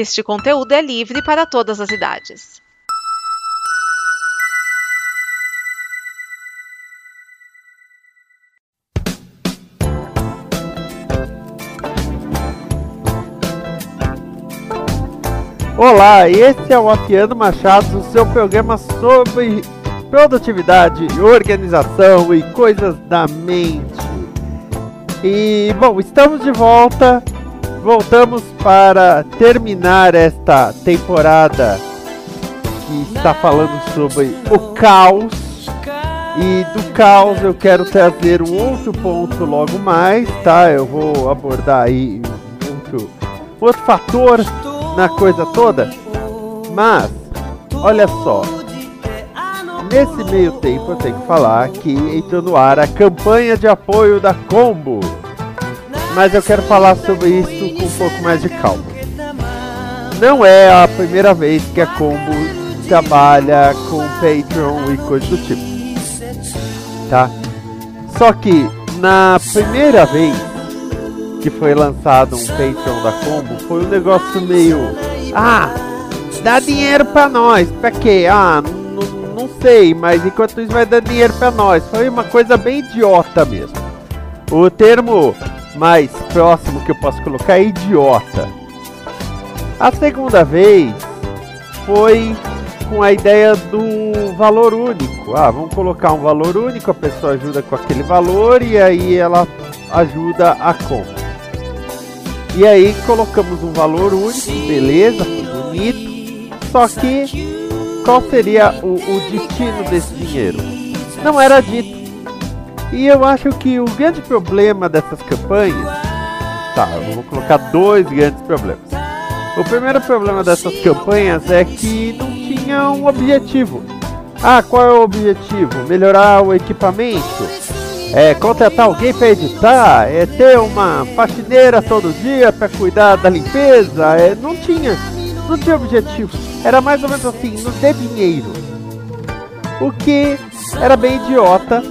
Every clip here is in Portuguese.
Este conteúdo é livre para todas as idades. Olá, esse é o Afiano Machado, seu programa sobre produtividade, organização e coisas da mente. E bom, estamos de volta. Voltamos para terminar esta temporada que está falando sobre o caos. E do caos eu quero trazer um outro ponto logo mais, tá? Eu vou abordar aí outro, outro fator na coisa toda. Mas, olha só. Nesse meio tempo eu tenho que falar que entrou no ar a campanha de apoio da Combo. Mas eu quero falar sobre isso com um pouco mais de calma. Não é a primeira vez que a Combo trabalha com Patreon e coisas do tipo. Tá? Só que na primeira vez que foi lançado um Patreon da Combo, foi um negócio meio. Ah, dá dinheiro pra nós. Pra quê? Ah, não sei, mas enquanto isso vai dar dinheiro pra nós. Foi uma coisa bem idiota mesmo. O termo mais próximo que eu posso colocar é idiota. A segunda vez foi com a ideia do valor único. Ah, vamos colocar um valor único, a pessoa ajuda com aquele valor e aí ela ajuda a compra. E aí colocamos um valor único, beleza, bonito. Só que qual seria o, o destino desse dinheiro? Não era dito. E eu acho que o grande problema dessas campanhas. Tá, eu vou colocar dois grandes problemas. O primeiro problema dessas campanhas é que não tinha um objetivo. Ah, qual é o objetivo? Melhorar o equipamento? É contratar alguém para editar? É ter uma faxineira todo dia para cuidar da limpeza? É, não tinha, não tinha objetivo. Era mais ou menos assim, nos dê dinheiro. O que era bem idiota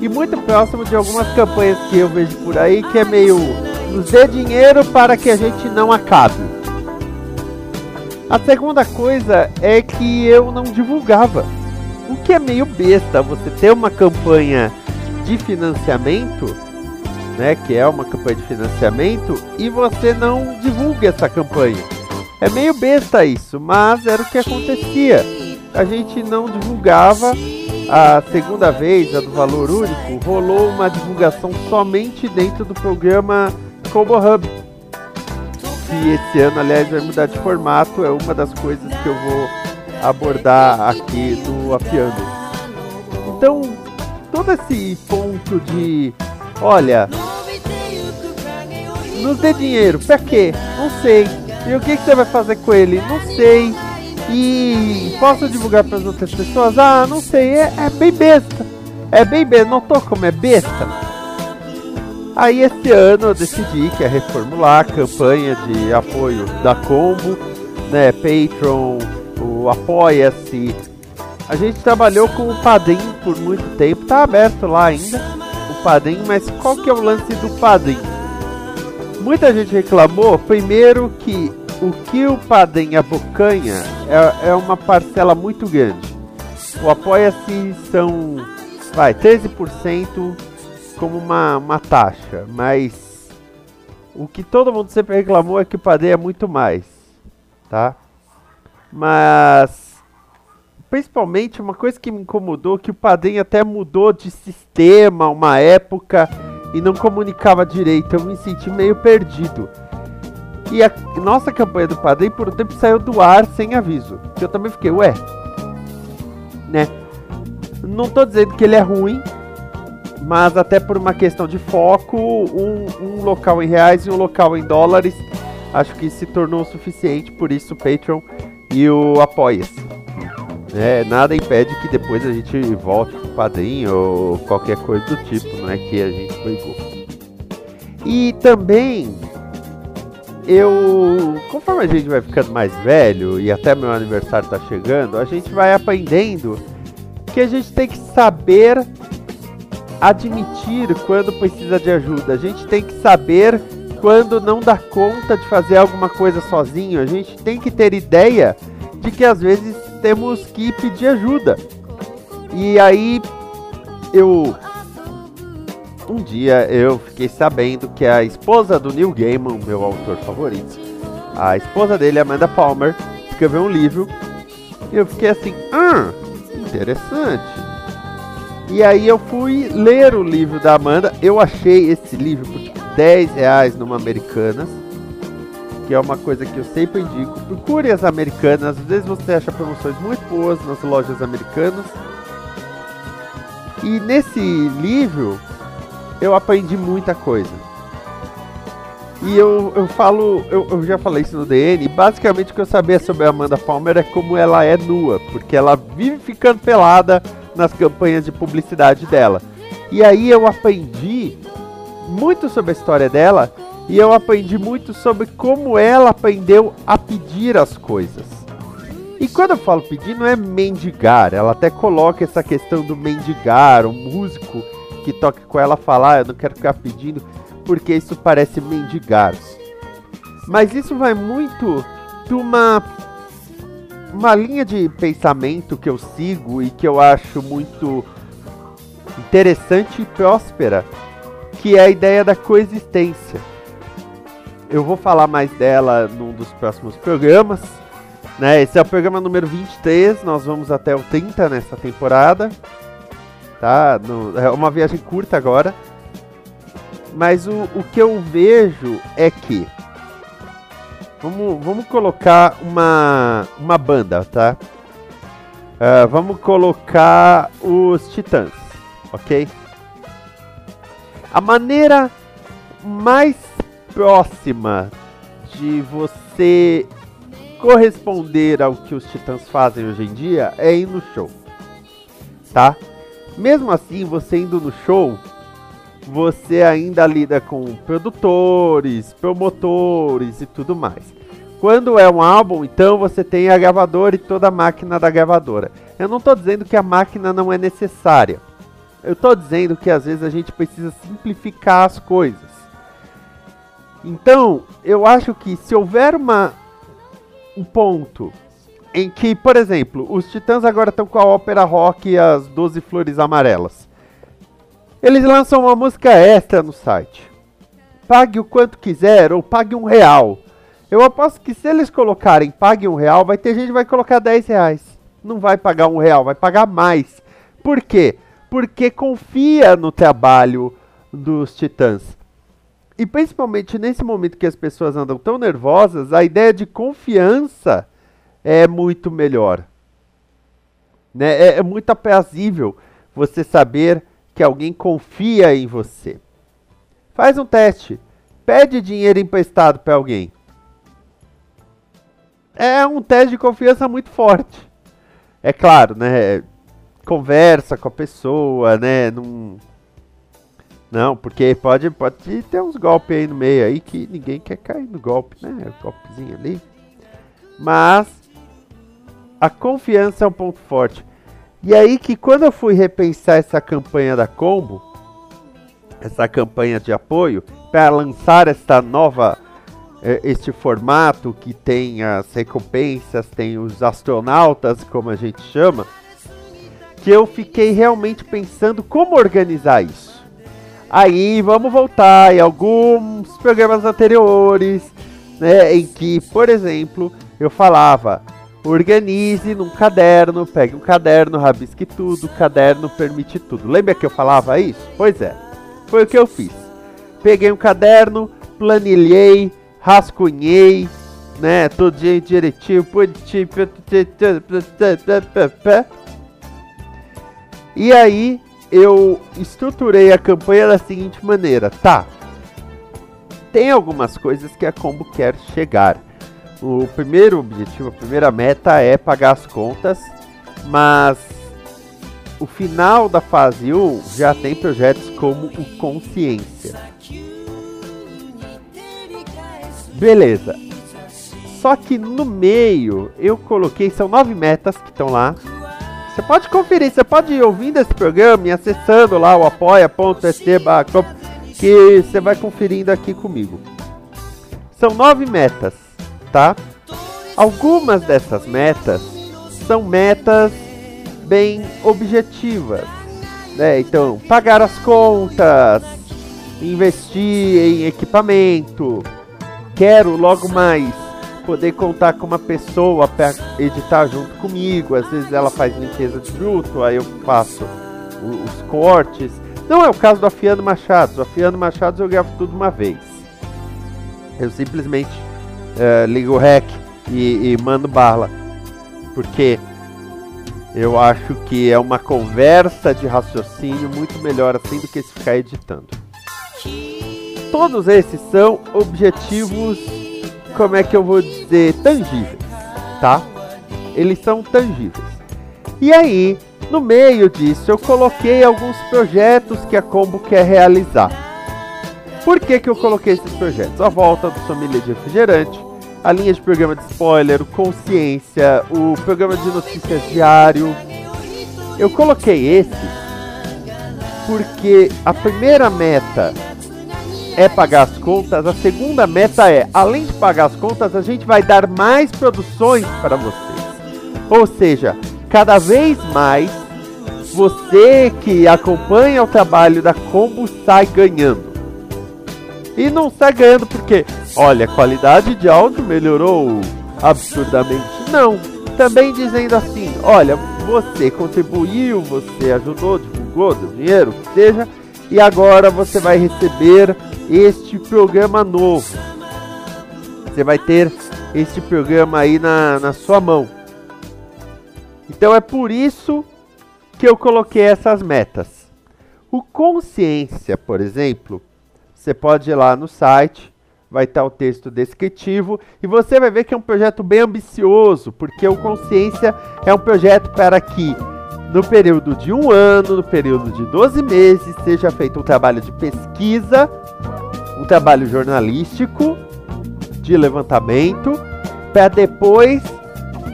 e muito próximo de algumas campanhas que eu vejo por aí que é meio nos dê dinheiro para que a gente não acabe. A segunda coisa é que eu não divulgava. O que é meio besta você ter uma campanha de financiamento, né, que é uma campanha de financiamento e você não divulga essa campanha. É meio besta isso, mas era o que acontecia. A gente não divulgava a segunda vez, a do valor único, rolou uma divulgação somente dentro do programa Combo Hub. Que esse ano, aliás, vai mudar de formato, é uma das coisas que eu vou abordar aqui no Afiando. Então, todo esse ponto de, olha, nos dê dinheiro, pra quê? Não sei. E o que, que você vai fazer com ele? Não sei. E posso divulgar para as outras pessoas? Ah, não sei, é, é bem besta. É bem besta, notou como é besta? Aí esse ano eu decidi que é reformular a campanha de apoio da Combo, né, Patreon, o Apoia-se. A gente trabalhou com o Padrim por muito tempo, tá aberto lá ainda o Padrim, mas qual que é o lance do Padrim? Muita gente reclamou, primeiro que o que o Padem abocanha é, é uma parcela muito grande. O Apoia-se são, vai, 13% como uma, uma taxa, mas o que todo mundo sempre reclamou é que o Padem é muito mais, tá? Mas, principalmente, uma coisa que me incomodou, que o Padem até mudou de sistema uma época e não comunicava direito, eu me senti meio perdido. E a nossa campanha do Padrim por um tempo saiu do ar sem aviso. Eu também fiquei, ué, né? Não tô dizendo que ele é ruim, mas até por uma questão de foco, um, um local em reais e um local em dólares, acho que se tornou o suficiente, por isso o Patreon e o Apoia-se. É, nada impede que depois a gente volte pro padrinho ou qualquer coisa do tipo, não é que a gente brigou. E também eu, conforme a gente vai ficando mais velho e até meu aniversário tá chegando, a gente vai aprendendo que a gente tem que saber admitir quando precisa de ajuda. A gente tem que saber quando não dá conta de fazer alguma coisa sozinho, a gente tem que ter ideia de que às vezes temos que pedir ajuda. E aí eu um dia eu fiquei sabendo que a esposa do Neil Gaiman, meu autor favorito, a esposa dele, Amanda Palmer, escreveu um livro. E eu fiquei assim, ah, interessante. E aí eu fui ler o livro da Amanda. Eu achei esse livro por tipo 10 reais numa Americanas. Que é uma coisa que eu sempre indico. Procure as americanas. Às vezes você acha promoções muito boas nas lojas americanas. E nesse livro eu aprendi muita coisa. E eu, eu falo, eu, eu já falei isso no DN, basicamente o que eu sabia sobre a Amanda Palmer é como ela é nua, porque ela vive ficando pelada nas campanhas de publicidade dela. E aí eu aprendi muito sobre a história dela e eu aprendi muito sobre como ela aprendeu a pedir as coisas. E quando eu falo pedir, não é mendigar, ela até coloca essa questão do mendigar, o músico toca com ela falar, eu não quero ficar pedindo, porque isso parece mendigar. Mas isso vai muito de uma uma linha de pensamento que eu sigo e que eu acho muito interessante e próspera, que é a ideia da coexistência. Eu vou falar mais dela num dos próximos programas. Né? Esse é o programa número 23, nós vamos até o 30 nessa temporada. Tá? No, é uma viagem curta agora. Mas o, o que eu vejo é que Vamos, vamos colocar uma, uma banda, tá? Uh, vamos colocar os Titãs, ok? A maneira mais próxima de você corresponder ao que os Titãs fazem hoje em dia é ir no show, tá? Mesmo assim, você indo no show, você ainda lida com produtores, promotores e tudo mais. Quando é um álbum, então você tem a gravadora e toda a máquina da gravadora. Eu não estou dizendo que a máquina não é necessária. Eu estou dizendo que às vezes a gente precisa simplificar as coisas. Então, eu acho que se houver uma, um ponto em que, por exemplo, os Titãs agora estão com a ópera rock e as 12 flores amarelas. Eles lançam uma música extra no site. Pague o quanto quiser ou pague um real. Eu aposto que se eles colocarem pague um real, vai ter gente que vai colocar 10 reais. Não vai pagar um real, vai pagar mais. Por quê? Porque confia no trabalho dos titãs. E principalmente nesse momento que as pessoas andam tão nervosas, a ideia de confiança é muito melhor. Né? É, é muito aprazível você saber que alguém confia em você. Faz um teste. Pede dinheiro emprestado para alguém é um teste de confiança muito forte. É claro, né? Conversa com a pessoa, né? Não, não porque pode, pode ter uns golpes aí no meio aí que ninguém quer cair no golpe, né? golpezinho ali. Mas a confiança é um ponto forte. E aí que quando eu fui repensar essa campanha da Combo, essa campanha de apoio, para lançar esta nova é, este formato que tem as recompensas, tem os astronautas, como a gente chama, que eu fiquei realmente pensando como organizar isso. Aí vamos voltar em alguns programas anteriores, né, em que, por exemplo, eu falava: organize num caderno, pegue um caderno, rabisque tudo, caderno permite tudo. Lembra que eu falava isso? Pois é, foi o que eu fiz. Peguei um caderno, planilhei, rascunhei, né? Todo dia direitinho, e aí eu estruturei a campanha da seguinte maneira, tá? Tem algumas coisas que a Combo quer chegar. O primeiro objetivo, a primeira meta é pagar as contas, mas o final da fase 1 já tem projetos como o Consciência. Beleza. Só que no meio eu coloquei, são nove metas que estão lá. Você pode conferir, você pode ir ouvindo esse programa e acessando lá o apoia.se que você vai conferindo aqui comigo. São nove metas, tá? Algumas dessas metas são metas bem objetivas, né? Então, pagar as contas, investir em equipamento, quero logo mais poder contar com uma pessoa para editar junto comigo. Às vezes ela faz limpeza de bruto, aí eu faço os cortes. Não é o caso do Afiano Machado. O Afiano Machado eu gravo tudo uma vez. Eu simplesmente uh, ligo o rec e, e mando bala. Porque eu acho que é uma conversa de raciocínio muito melhor assim do que se ficar editando. Todos esses são objetivos, como é que eu vou dizer, tangíveis, tá? Eles são tangíveis. E aí, no meio disso, eu coloquei alguns projetos que a Combo quer realizar. Por que, que eu coloquei esses projetos? A volta do Família de Refrigerante, a linha de programa de spoiler, o Consciência, o programa de notícias diário. Eu coloquei esses porque a primeira meta é pagar as contas, a segunda meta é, além de pagar as contas, a gente vai dar mais produções para vocês. Ou seja, cada vez mais você que acompanha o trabalho da Combo sai ganhando. E não sai ganhando porque, olha, a qualidade de áudio melhorou absurdamente. Não. Também dizendo assim, olha, você contribuiu, você ajudou, divulgou, deu dinheiro, que seja, e agora você vai receber este programa novo. Você vai ter este programa aí na, na sua mão. Então é por isso que eu coloquei essas metas. O Consciência, por exemplo, você pode ir lá no site, vai estar o texto descritivo e você vai ver que é um projeto bem ambicioso, porque o Consciência é um projeto para que no período de um ano, no período de 12 meses, seja feito um trabalho de pesquisa, um trabalho jornalístico, de levantamento, para depois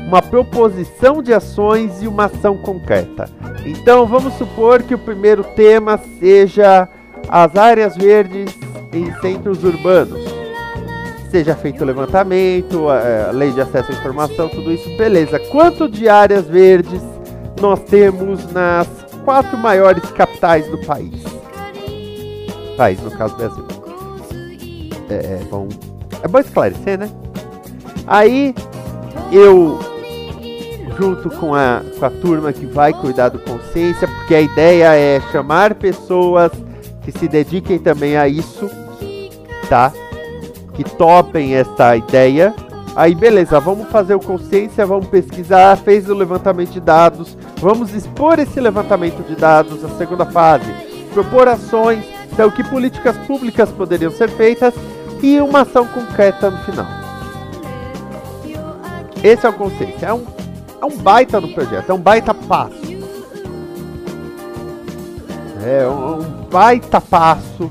uma proposição de ações e uma ação concreta. Então vamos supor que o primeiro tema seja as áreas verdes em centros urbanos. Seja feito o levantamento, a lei de acesso à informação, tudo isso, beleza. Quanto de áreas verdes nós temos nas quatro maiores capitais do país? País, no caso Brasil. É, é bom, é bom esclarecer, né? Aí eu junto com a, com a turma que vai cuidar do consciência, porque a ideia é chamar pessoas que se dediquem também a isso, tá? Que topem essa ideia. Aí beleza, vamos fazer o consciência, vamos pesquisar, fez o levantamento de dados, vamos expor esse levantamento de dados, a segunda fase, propor ações, então que políticas públicas poderiam ser feitas e uma ação concreta no final. Esse é o consciência, é um é um baita no projeto, é um baita passo. É um, um baita passo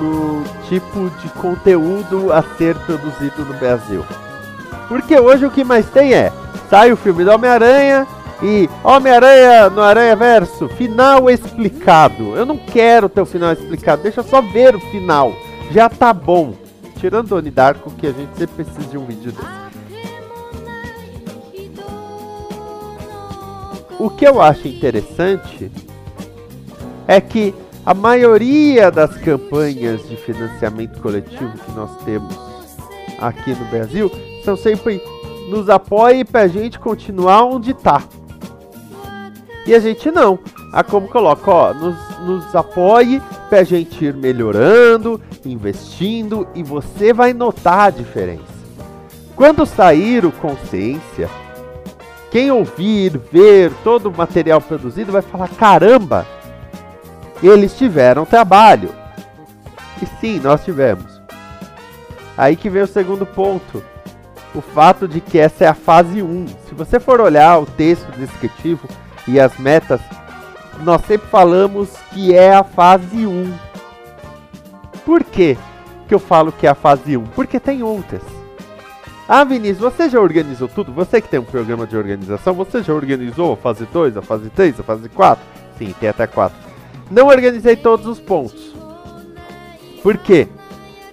no tipo de conteúdo a ser produzido no Brasil. Porque hoje o que mais tem é, sai o filme do Homem-Aranha e Homem-Aranha no Aranha Verso, final explicado. Eu não quero ter o final explicado, deixa só ver o final. Já tá bom. Tirando o Donnie Darko, que a gente sempre precisa de um vídeo desse. O que eu acho interessante é que a maioria das campanhas de financiamento coletivo que nós temos aqui no Brasil são sempre nos apoie para a gente continuar onde está. E a gente não. A como coloca, ó, nos, nos apoie para a gente ir melhorando, investindo e você vai notar a diferença. Quando sair o Consciência, quem ouvir, ver todo o material produzido vai falar: caramba, eles tiveram trabalho. E sim, nós tivemos. Aí que vem o segundo ponto. O fato de que essa é a fase 1. Se você for olhar o texto descritivo e as metas, nós sempre falamos que é a fase 1. Por quê que eu falo que é a fase 1? Porque tem outras. Ah, Vinícius, você já organizou tudo? Você que tem um programa de organização, você já organizou a fase 2, a fase 3, a fase 4? Sim, tem até 4. Não organizei todos os pontos. Por quê?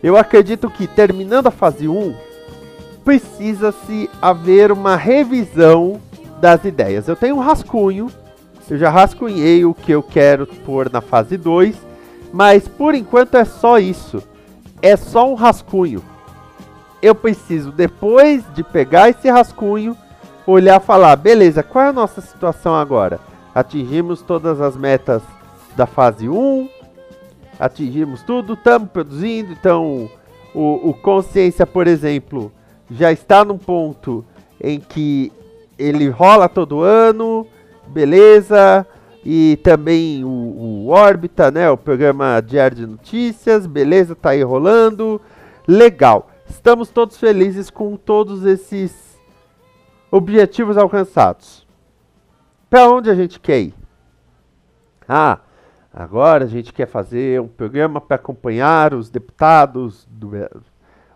Eu acredito que terminando a fase 1, precisa-se haver uma revisão das ideias. Eu tenho um rascunho, eu já rascunhei o que eu quero pôr na fase 2, mas por enquanto é só isso. É só um rascunho. Eu preciso, depois de pegar esse rascunho, olhar e falar: beleza, qual é a nossa situação agora? Atingimos todas as metas da fase 1, atingimos tudo, estamos produzindo, então o, o consciência, por exemplo, já está num ponto em que ele rola todo ano, beleza, e também o, o Órbita, né, o programa diário de notícias, beleza, tá aí rolando, legal. Estamos todos felizes com todos esses objetivos alcançados. Para onde a gente quer ir? Ah, Agora a gente quer fazer um programa para acompanhar os deputados do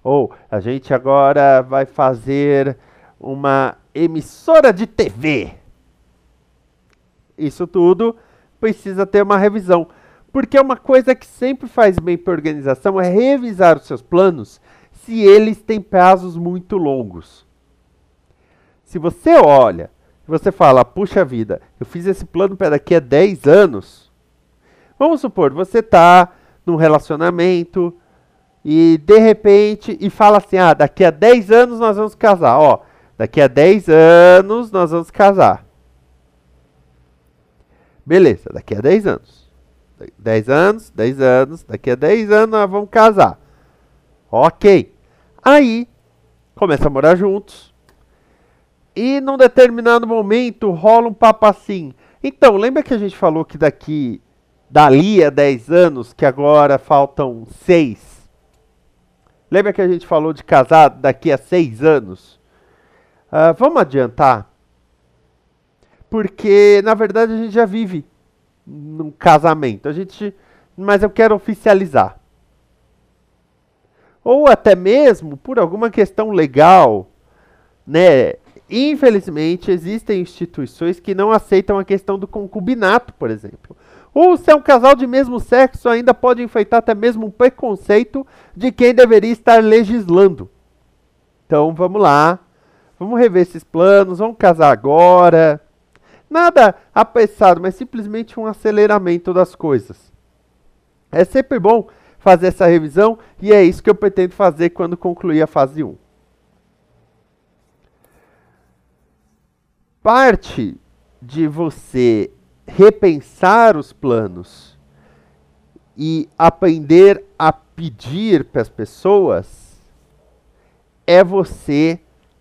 ou a gente agora vai fazer uma emissora de TV. Isso tudo precisa ter uma revisão, porque uma coisa que sempre faz bem para a organização é revisar os seus planos se eles têm prazos muito longos. Se você olha, você fala, puxa vida, eu fiz esse plano para daqui a 10 anos, Vamos supor, você está num relacionamento e de repente e fala assim: "Ah, daqui a 10 anos nós vamos casar". Ó, daqui a 10 anos nós vamos casar. Beleza, daqui a 10 anos. 10 anos, 10 anos, daqui a 10 anos nós vamos casar. OK. Aí começa a morar juntos. E num determinado momento rola um papo assim. Então, lembra que a gente falou que daqui dali a 10 anos, que agora faltam 6. Lembra que a gente falou de casar daqui a 6 anos? Uh, vamos adiantar? Porque, na verdade, a gente já vive num casamento. A gente, mas eu quero oficializar. Ou até mesmo por alguma questão legal, né? Infelizmente, existem instituições que não aceitam a questão do concubinato, por exemplo. Ou se é um casal de mesmo sexo, ainda pode enfeitar até mesmo um preconceito de quem deveria estar legislando. Então vamos lá, vamos rever esses planos, vamos casar agora. Nada apressado, mas simplesmente um aceleramento das coisas. É sempre bom fazer essa revisão e é isso que eu pretendo fazer quando concluir a fase 1. Parte de você repensar os planos e aprender a pedir para as pessoas é você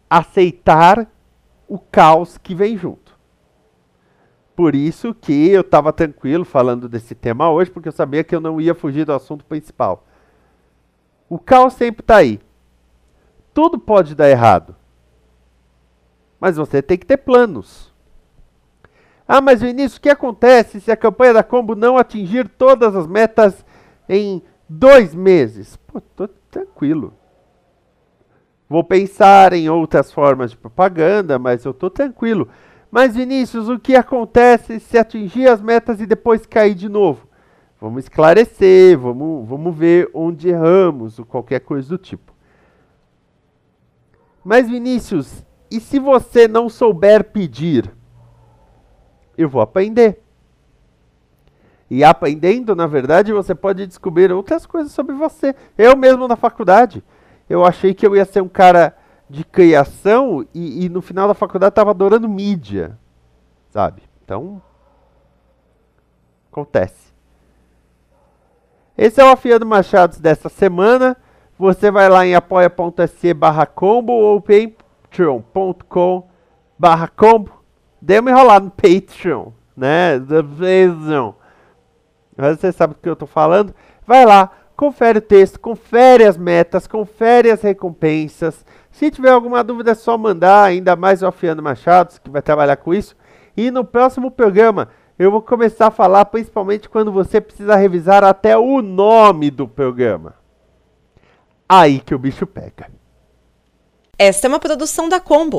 aceitar o caos que vem junto. Por isso que eu estava tranquilo falando desse tema hoje, porque eu sabia que eu não ia fugir do assunto principal. O caos sempre está aí. Tudo pode dar errado. Mas você tem que ter planos. Ah, mas Vinícius, o que acontece se a campanha da Combo não atingir todas as metas em dois meses? Pô, tô tranquilo. Vou pensar em outras formas de propaganda, mas eu tô tranquilo. Mas Vinícius, o que acontece se atingir as metas e depois cair de novo? Vamos esclarecer, vamos, vamos ver onde erramos ou qualquer coisa do tipo. Mas Vinícius, e se você não souber pedir? Eu vou aprender. E aprendendo, na verdade, você pode descobrir outras coisas sobre você. Eu mesmo na faculdade, eu achei que eu ia ser um cara de criação e, e no final da faculdade estava adorando mídia, sabe? Então, acontece. Esse é o Afiando Machados dessa semana. Você vai lá em apoia.se barra combo ou patreon.com barra combo Dei uma enrolada no Patreon, né? The Patreon. Mas você sabe do que eu tô falando. Vai lá, confere o texto, confere as metas, confere as recompensas. Se tiver alguma dúvida é só mandar, ainda mais o Afiano Machados, que vai trabalhar com isso. E no próximo programa eu vou começar a falar principalmente quando você precisa revisar até o nome do programa. Aí que o bicho pega. Esta é uma produção da Combo.